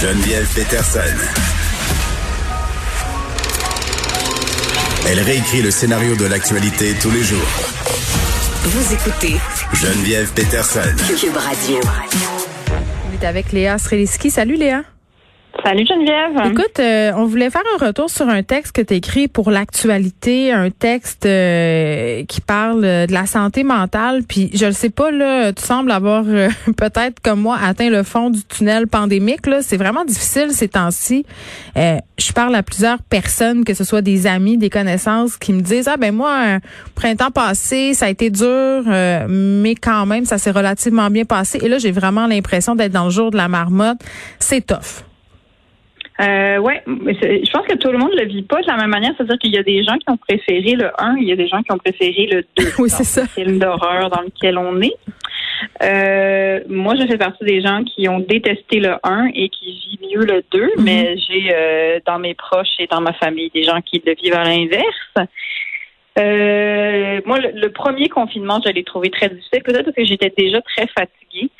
Geneviève Peterson. Elle réécrit le scénario de l'actualité tous les jours. Vous écoutez Geneviève Peterson. Cube Radio. On est avec Léa Sreliski. Salut Léa. Salut Geneviève. Écoute, euh, on voulait faire un retour sur un texte que tu écrit pour l'actualité, un texte euh, qui parle euh, de la santé mentale. Puis je le sais pas, là, tu sembles avoir peut-être comme moi atteint le fond du tunnel pandémique. Là, c'est vraiment difficile ces temps-ci. je parle à plusieurs personnes, que ce soit des amis, des connaissances, qui me disent ah ben moi, printemps passé, ça a été dur, mais quand même ça s'est relativement bien passé. Et là, j'ai vraiment l'impression d'être dans le jour de la marmotte. C'est tough. Euh, ouais, je pense que tout le monde le vit pas de la même manière. C'est-à-dire qu'il y a des gens qui ont préféré le 1, il y a des gens qui ont préféré le 2. oui, c'est ça. Le film d'horreur dans lequel on est. Euh, moi, je fais partie des gens qui ont détesté le 1 et qui vivent mieux le 2, mm-hmm. mais j'ai euh, dans mes proches et dans ma famille des gens qui le vivent à l'inverse. Euh, moi, le, le, premier confinement, je l'ai trouvé très difficile, peut-être parce que j'étais déjà très fatiguée.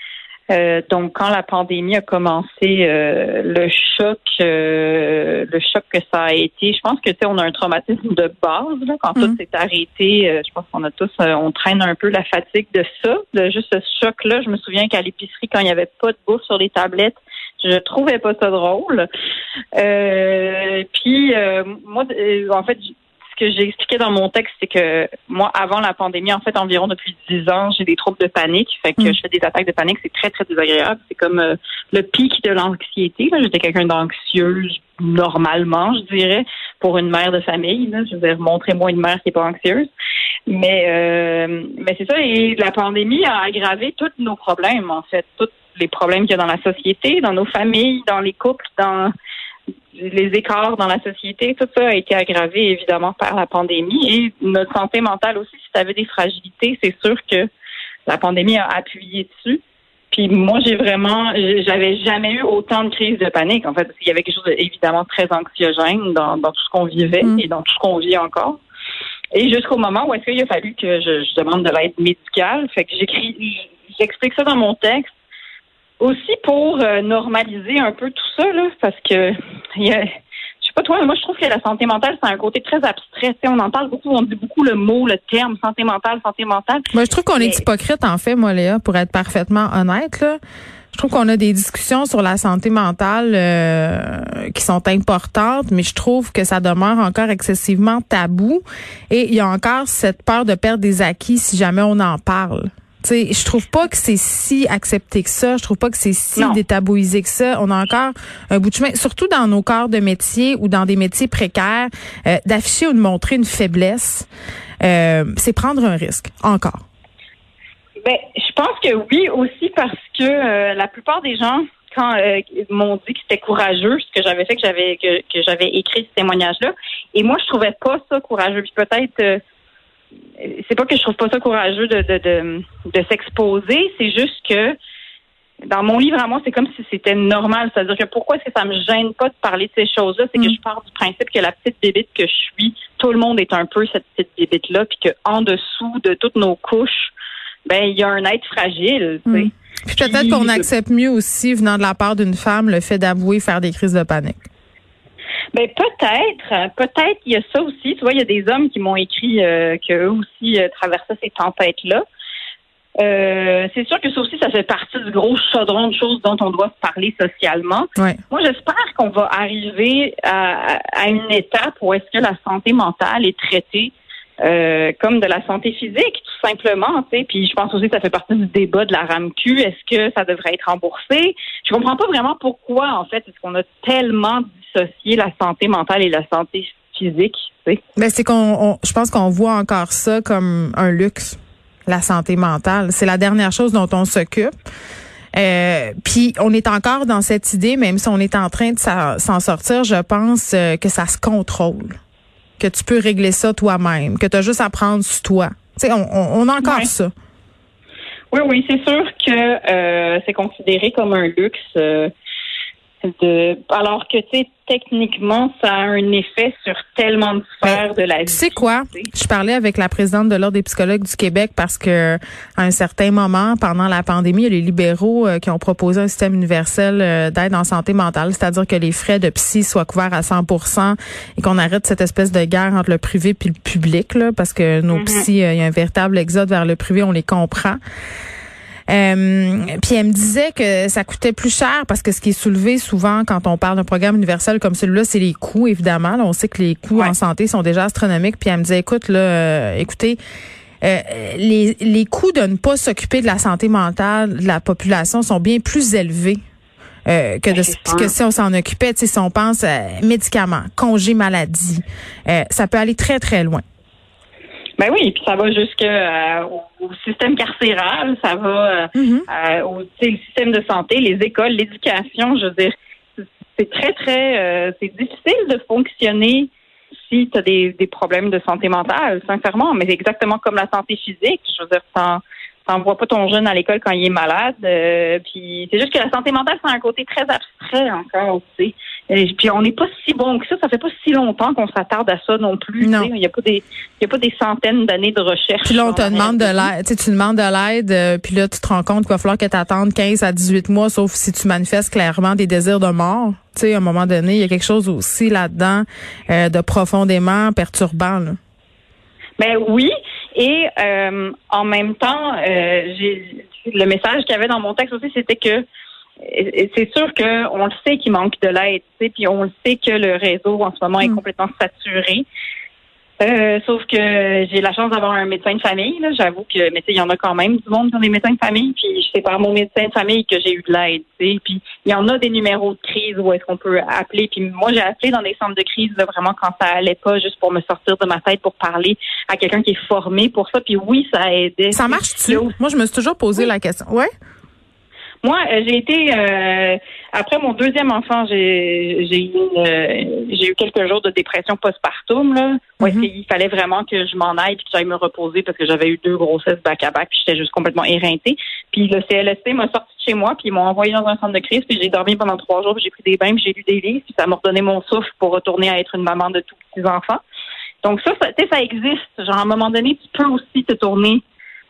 Euh, donc, quand la pandémie a commencé, euh, le choc, euh, le choc que ça a été, je pense que tu sais, on a un traumatisme de base là, quand tout mm. s'est arrêté. je pense qu'on a tous, on traîne un peu la fatigue de ça, de juste ce choc-là. Je me souviens qu'à l'épicerie, quand il n'y avait pas de bouffe sur les tablettes, je trouvais pas ça drôle. puis moi, en fait, ce que j'ai expliqué dans mon texte, c'est que moi, avant la pandémie, en fait, environ depuis dix ans, j'ai des troubles de panique. Fait que mm. je fais des attaques de panique. C'est très, très désagréable. C'est comme euh, le pic de l'anxiété. J'étais quelqu'un d'anxieuse normalement, je dirais, pour une mère de famille. Là. Je veux dire, montrez-moi une mère qui n'est pas anxieuse. Mais, euh, mais c'est ça. Et la pandémie a aggravé tous nos problèmes, en fait. Tous les problèmes qu'il y a dans la société, dans nos familles, dans les couples, dans les écarts dans la société, tout ça a été aggravé évidemment par la pandémie et notre santé mentale aussi. Si tu avais des fragilités, c'est sûr que la pandémie a appuyé dessus. Puis moi, j'ai vraiment, j'avais jamais eu autant de crises de panique, en fait, parce qu'il y avait quelque chose d'évidemment très anxiogène dans, dans tout ce qu'on vivait mm. et dans tout ce qu'on vit encore. Et jusqu'au moment où est-ce qu'il a fallu que je, je demande de l'aide médicale, fait que j'écris, j'explique ça dans mon texte aussi pour euh, normaliser un peu tout ça, là, parce que y a, je sais pas toi, mais moi je trouve que la santé mentale, c'est un côté très abstrait. on en parle beaucoup, on dit beaucoup le mot, le terme santé mentale, santé mentale. Moi, je trouve qu'on est hypocrite, en fait, moi, Léa, pour être parfaitement honnête. Là. Je trouve qu'on a des discussions sur la santé mentale euh, qui sont importantes, mais je trouve que ça demeure encore excessivement tabou. Et il y a encore cette peur de perdre des acquis si jamais on en parle. T'sais, je trouve pas que c'est si accepté que ça. Je trouve pas que c'est si détabouisé que ça. On a encore un bout de chemin, surtout dans nos corps de métier ou dans des métiers précaires, euh, d'afficher ou de montrer une faiblesse. Euh, c'est prendre un risque, encore. Ben, je pense que oui aussi parce que euh, la plupart des gens quand m'ont dit que c'était courageux ce que j'avais fait que j'avais que, que j'avais écrit ce témoignage là et moi je trouvais pas ça courageux puis peut-être c'est pas que je trouve pas ça courageux de, de, de, de s'exposer, c'est juste que dans mon livre à moi, c'est comme si c'était normal. C'est-à-dire que pourquoi est-ce que ça me gêne pas de parler de ces choses-là? C'est que mm. je pars du principe que la petite bébite que je suis, tout le monde est un peu cette petite bébite-là, puis qu'en dessous de toutes nos couches, ben il y a un être fragile. Mm. Puis peut-être qu'on accepte mieux aussi, venant de la part d'une femme, le fait d'avouer faire des crises de panique. Ben peut-être, peut-être il y a ça aussi. Tu vois, il y a des hommes qui m'ont écrit euh, qu'eux aussi euh, traversaient ces tempêtes-là. Euh, c'est sûr que ça aussi, ça fait partie du gros chaudron de choses dont on doit parler socialement. Moi, j'espère qu'on va arriver à, à, une étape où est-ce que la santé mentale est traitée euh, comme de la santé physique, tout simplement. Puis je pense aussi que ça fait partie du débat de la RAMQ. Est-ce que ça devrait être remboursé? Je comprends pas vraiment pourquoi, en fait, est-ce qu'on a tellement dissocié la santé mentale et la santé physique. Tu sais. Ben, c'est qu'on, je pense qu'on voit encore ça comme un luxe. la santé mentale. C'est la dernière chose dont on s'occupe. Euh, puis on est encore dans cette idée, même si on est en train de s'en sortir, je pense euh, que ça se contrôle, que tu peux régler ça toi-même, que tu as juste à prendre sur toi. Tu sais, on, on, a encore ça. Oui, oui, c'est sûr que euh, c'est considéré comme un luxe. Euh, de, alors que, tu sais, techniquement, ça a un effet sur tellement de sphères de la vie. Tu sais quoi? Je parlais avec la présidente de l'Ordre des psychologues du Québec parce que à un certain moment, pendant la pandémie, il y a les libéraux euh, qui ont proposé un système universel euh, d'aide en santé mentale, c'est-à-dire que les frais de psy soient couverts à 100% et qu'on arrête cette espèce de guerre entre le privé et le public, là, parce que nos mm psy, il y a un véritable exode vers le privé, on les comprend. Euh, puis elle me disait que ça coûtait plus cher parce que ce qui est soulevé souvent quand on parle d'un programme universel comme celui-là, c'est les coûts, évidemment. on sait que les coûts en santé sont déjà astronomiques. Puis elle me disait, écoute, là, euh, écoutez, euh, les, les coûts de ne pas s'occuper de la santé mentale de la population sont bien plus élevés que, de, que si on s'en occupait. Si on pense médicaments, congés maladie, ça peut aller très, très loin. Ben oui, puis ça va jusque euh, au système carcéral, ça va euh, euh, au système de santé, les écoles, l'éducation. Je veux dire, c'est très, très, c'est difficile de fonctionner si tu as des, des, problèmes de santé mentale, sincèrement. Mais c'est exactement comme la santé physique. Je veux dire, t'envoies pas ton jeune à l'école quand il est malade. puis c'est juste que la santé mentale, c'est un côté très abstrait encore, aussi. Et puis on n'est pas si bon que ça. Ça fait pas si longtemps qu'on s'attarde à ça non plus. Non. Il n'y a pas des il y a pas des centaines d'années de recherche. Puis là, on te demande de l'aide. Tu, demandes de l'aide, euh, puis là, tu te rends compte qu'il va falloir que tu attendes 15 à 18 mois, sauf si tu manifestes clairement des désirs de mort. Tu sais, à un moment donné, il y a quelque chose aussi là-dedans euh, de profondément perturbant. Là. Ben oui. Et euh, en même temps, j'ai le message qu'il y avait dans mon texte aussi, c'était que c'est sûr qu'on le sait qu'il manque de l'aide, puis on le sait que le réseau en ce moment est hmm. complètement saturé. Euh, sauf que j'ai la chance d'avoir un médecin de famille. J'avoue que, mais il y en a quand même du monde qui ont des médecins de famille. Puis c'est par mon médecin de famille que j'ai eu de l'aide. Puis il y en a des numéros de crise où est-ce qu'on peut appeler. Puis moi, j'ai appelé dans des centres de crise vraiment quand ça allait pas, juste pour me sortir de ma tête pour parler à quelqu'un qui est formé pour ça. Puis oui, ça a aidé. Ça marche-tu? Moi, je me suis toujours posé la question. Ouais? Moi, euh, j'ai été euh, après mon deuxième enfant, j'ai j'ai eu euh, j'ai eu quelques jours de dépression postpartum là. Où mm il fallait vraiment que je m'en aille puis que j'aille me reposer parce que j'avais eu deux grossesses back à back puis j'étais juste complètement éreintée. Puis le CLSC m'a sorti de chez moi puis ils m'ont envoyé dans un centre de crise puis j'ai dormi pendant trois jours puis j'ai pris des bains puis j'ai lu des livres puis ça m'a redonné mon souffle pour retourner à être une maman de tous petits enfants. Donc ça, ça, ça existe. Genre à un moment donné, tu peux aussi te tourner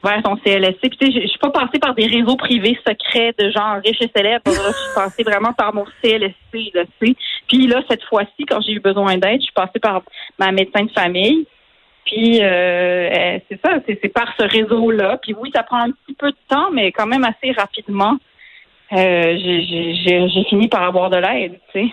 vers ton CLSC. Puis sais, je suis pas passée par des réseaux privés secrets de gens riches et célèbres. je suis passée vraiment par mon CLSC, là, tu sais. Puis là, cette fois-ci, quand j'ai eu besoin d'aide, je suis passée par ma médecin de famille. Puis euh, c'est ça, c'est par ce réseau-là. Puis oui, ça prend un petit peu de temps, mais quand même assez rapidement. Euh, j'ai fini par avoir de l'aide, tu sais.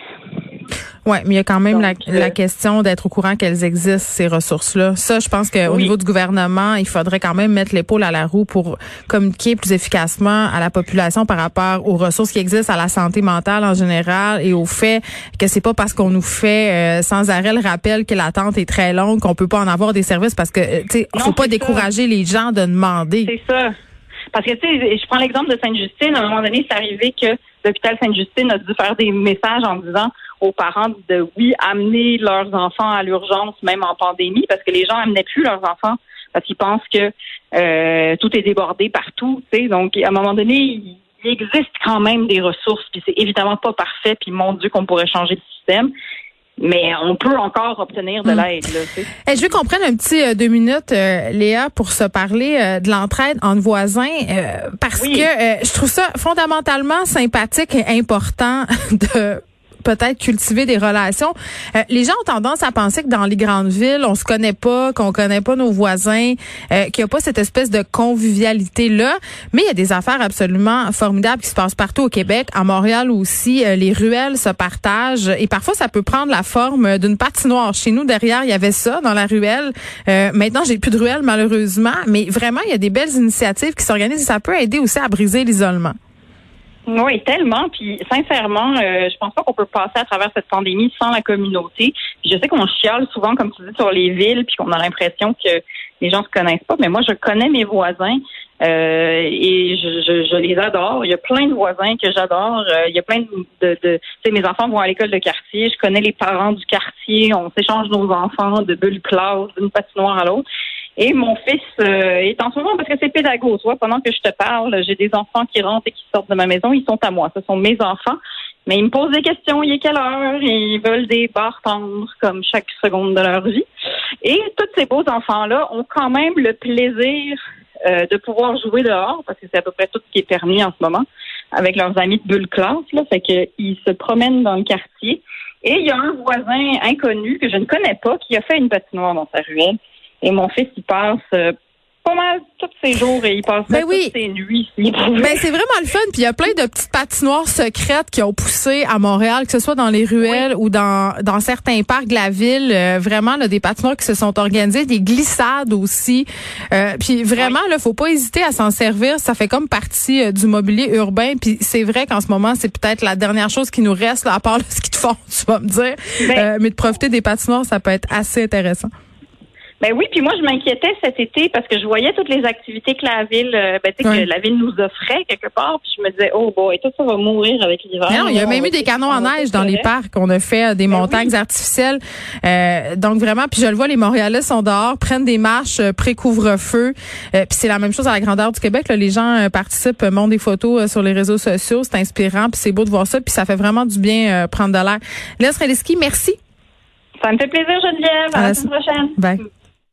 Oui, mais il y a quand même la, la, euh, question d'être au courant qu'elles existent, ces ressources-là. Ça, je pense qu'au niveau du gouvernement, il faudrait quand même mettre l'épaule à la roue pour communiquer plus efficacement à la population par rapport aux ressources qui existent à la santé mentale en général et au fait que c'est pas parce qu'on nous fait euh, sans arrêt le rappel que l'attente est très longue qu'on peut pas en avoir des services parce que, euh, tu sais, faut pas décourager les gens de demander. C'est ça. Parce que, tu sais, je prends l'exemple de Sainte-Justine. À un moment donné, c'est arrivé que l'hôpital Sainte-Justine a dû faire des messages en disant aux parents de, oui, amener leurs enfants à l'urgence, même en pandémie, parce que les gens amenaient plus leurs enfants parce qu'ils pensent que euh, tout est débordé partout. Tu sais. Donc, à un moment donné, il existe quand même des ressources, puis c'est évidemment pas parfait, puis mon Dieu qu'on pourrait changer le système mais on peut encore obtenir de hmm. l'aide. Hey, je veux qu'on prenne un petit euh, deux minutes, euh, Léa, pour se parler euh, de l'entraide entre voisins, parce que je trouve ça fondamentalement sympathique et important de peut-être cultiver des relations. Euh, les gens ont tendance à penser que dans les grandes villes, on se connaît pas, qu'on connaît pas nos voisins, euh, qu'il n'y a pas cette espèce de convivialité là. Mais il y a des affaires absolument formidables qui se passent partout au Québec, à Montréal aussi. Euh, les ruelles se partagent et parfois ça peut prendre la forme d'une patinoire. Chez nous derrière, il y avait ça dans la ruelle. Euh, maintenant, j'ai plus de ruelle malheureusement, mais vraiment il y a des belles initiatives qui s'organisent et ça peut aider aussi à briser l'isolement. Oui, tellement. Puis sincèrement, euh, je pense pas qu'on peut passer à travers cette pandémie sans la communauté. Puis je sais qu'on chiale souvent, comme tu dis, sur les villes, puis qu'on a l'impression que les gens se connaissent pas. Mais moi, je connais mes voisins. Euh, et je, je, je, les adore. Il y a plein de voisins que j'adore. Euh, il y a plein de, de, de tu sais, mes enfants vont à l'école de quartier. Je connais les parents du quartier. On s'échange nos enfants de bulle classe, d'une patinoire à l'autre. Et mon fils euh, est en ce moment parce que c'est pédagogue. Toi, pendant que je te parle, j'ai des enfants qui rentrent et qui sortent de ma maison. Ils sont à moi. Ce sont mes enfants. Mais ils me posent des questions. Il est quelle heure? Ils veulent des barres tendres comme chaque seconde de leur vie. Et tous ces beaux enfants-là ont quand même le plaisir euh, de pouvoir jouer dehors, parce que c'est à peu près tout ce qui est permis en ce moment, avec leurs amis de bulle classe. Là, fait qu'ils se promènent dans le quartier. Et il y a un voisin inconnu que je ne connais pas qui a fait une patinoire dans sa ruelle. Et mon fils, il passe euh, pas mal tous ces jours et il passe ben oui. toutes ses nuits ici. Ben c'est vraiment le fun. Puis il y a plein de petites patinoires secrètes qui ont poussé à Montréal, que ce soit dans les ruelles ou dans, dans certains parcs de la ville. Euh, vraiment, là, des patinoires qui se sont organisées, des glissades aussi. Euh, puis vraiment, là, faut pas hésiter à s'en servir. Ça fait comme partie euh, du mobilier urbain. Puis c'est vrai qu'en ce moment, c'est peut-être la dernière chose qui nous reste, là, à part ce qui te font, tu vas me dire. Ben mais de profiter des patinoires, ça peut être assez intéressant. Ben oui, puis moi je m'inquiétais cet été parce que je voyais toutes les activités que la ville, euh, ben, que la ville nous offrait quelque part, puis je me disais oh bon, et tout ça va mourir avec l'hiver. Non, il y a même eu des canons en neige dans les parcs. On a fait euh, des ben montagnes artificielles. Euh, donc vraiment, puis je le vois, les Montréalais sont dehors, prennent des marches pré-couvre-feu. puis c'est la même chose à la grandeur du Québec. Là. Les gens participent, montent des photos sur les réseaux sociaux. C'est inspirant, puis c'est beau de voir ça, puis ça fait vraiment du bien prendre de l'air. Sreliski, merci. Ça me fait plaisir, Geneviève. À, la semaine prochaine. Bye.